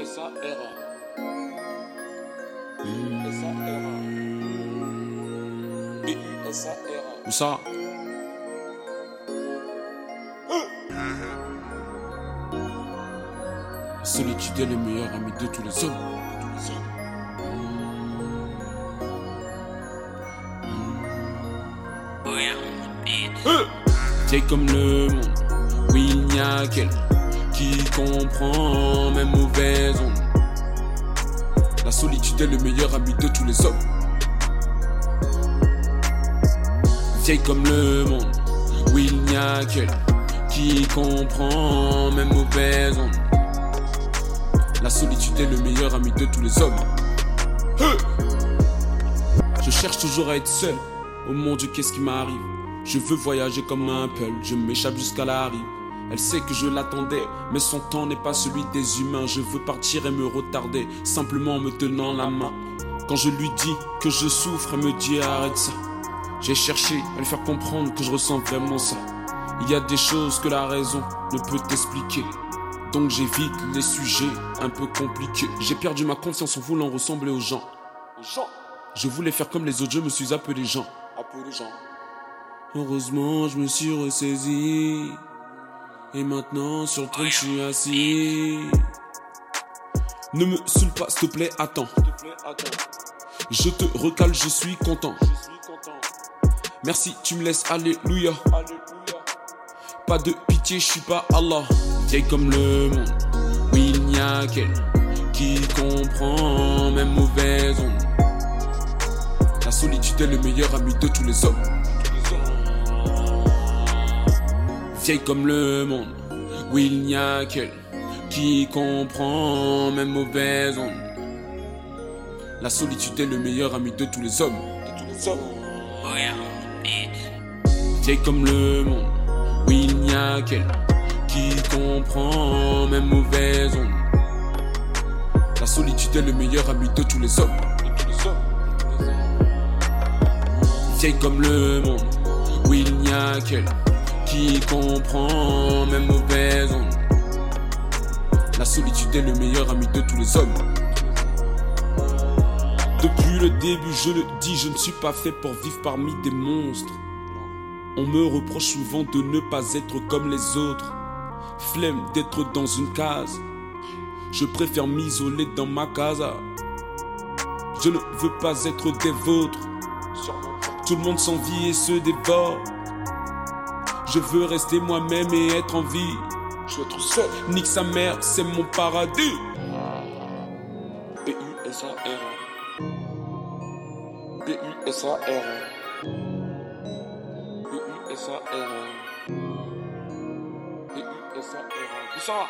B-U-S-A-R-A. B-U-S-A-R-A. Où ça? La solitude est le meilleur ami de tous les hommes. Vieille comme le monde, oui il n'y a qu'elle qui comprend ondes. La solitude est le meilleur ami de tous les hommes. Vieille comme le monde, oui il n'y a qu'elle qui comprend mes mauvaises ondes. La solitude est le meilleur ami de tous les hommes. Je cherche toujours à être seul. Oh mon Dieu, qu'est-ce qui m'arrive? Je veux voyager comme un peul, je m'échappe jusqu'à la rive. Elle sait que je l'attendais, mais son temps n'est pas celui des humains. Je veux partir et me retarder, simplement en me tenant la main. Quand je lui dis que je souffre, elle me dit arrête ça. J'ai cherché à lui faire comprendre que je ressens vraiment ça. Il y a des choses que la raison ne peut t'expliquer. Donc j'évite les sujets un peu compliqués. J'ai perdu ma confiance en voulant ressembler aux gens. Je voulais faire comme les autres, je me suis appelé Jean. Appelez Jean. Heureusement, je me suis ressaisi. Et maintenant, sur le train, je suis assis. Ne me saoule pas, s'il te plaît, attends. Je te recale, je suis content. Merci, tu me laisses, alléluia. Pas de pitié, je suis pas Allah. Vieille comme le monde, oui, il n'y a qu'elle qui comprend mes mauvaises ondes. La solitude est le meilleur ami de. Tous les hommes. Vieille comme le monde, oui, il n'y a qu'elle qui comprend mes mauvaises ondes. La solitude est le meilleur ami de tous les hommes. De. Vieille comme le monde, oui, il n'y a qu'elle qui comprend mes mauvaises ondes. La solitude est le meilleur ami de tous les hommes. De comme le monde, oui, il n'y a qu'elle qui comprend mes mauvaises ondes. La solitude est le meilleur ami de tous les hommes. Depuis le début, je le dis, je ne suis pas fait pour vivre parmi des monstres. On me reproche souvent de ne pas être comme les autres. Flemme d'être dans une case. Je préfère m'isoler dans ma casa. Je ne veux pas être des vôtres. Tout le monde s'envie et se dévore. Je veux rester moi-même et être en vie. Je veux être seul. Nique sa mère, c'est mon paradis. B-U-S-A-R-A. B-U-S-A-R-A. B-U-S-A-R-A. B-U-S-A-R-A. Dis ça.